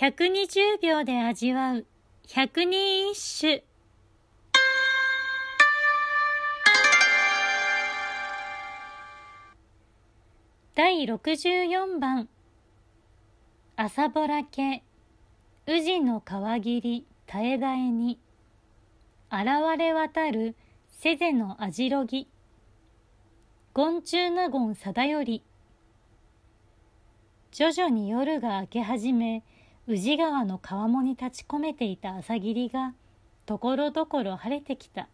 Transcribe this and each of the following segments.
120秒で味わう。百人一首。第64番。朝ぼらけ。宇治の川霧絶え絶えに。現れ渡るせぜのあじろぎ。権中納言貞より。徐々に夜が明け始め宇治川の川面に立ち込めていた朝霧がところどころ晴れてきた。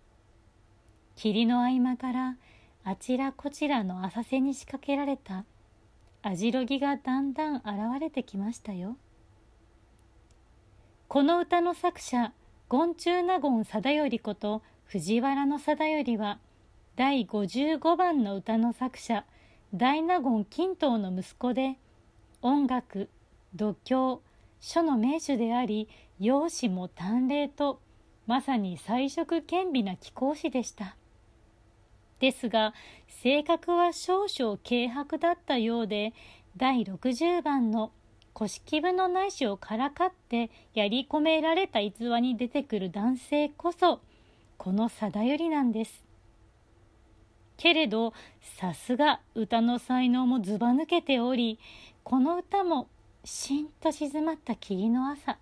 霧の合間からあちらこちらの浅瀬に仕掛けられた。網代木がだんだん現れてきましたよ。この歌の作者権中納言貞頼こと藤原の貞頼は第55番の歌の作者大納言金東の息子で音楽度胸書の名手であり容姿も端麗とまさに才色兼備な貴公子でした。ですが性格は少々軽薄だったようで第60番の古式部の内視をからかってやり込められた逸話に出てくる男性こそこの貞頼なんです。けれどさすが歌の才能もずば抜けておりこの歌もしんと静まった霧の朝。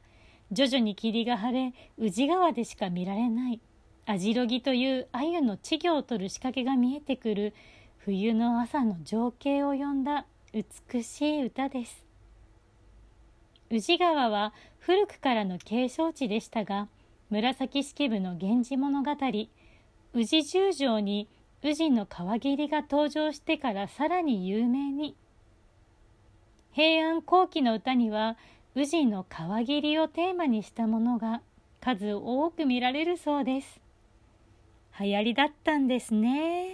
徐々に霧が晴れ宇治川でしか見られない。網代木という鮎の稚魚を取る仕掛けが見えてくる。冬の朝の情景を詠んだ。美しい歌です。宇治川は古くからの景勝地でしたが紫式部の「源氏物語」宇治十条に宇治の川霧が登場してからさらに有名に。平安後期の歌には宇治の川霧をテーマにしたものが数多く見られるそうです。流行りだったんですね。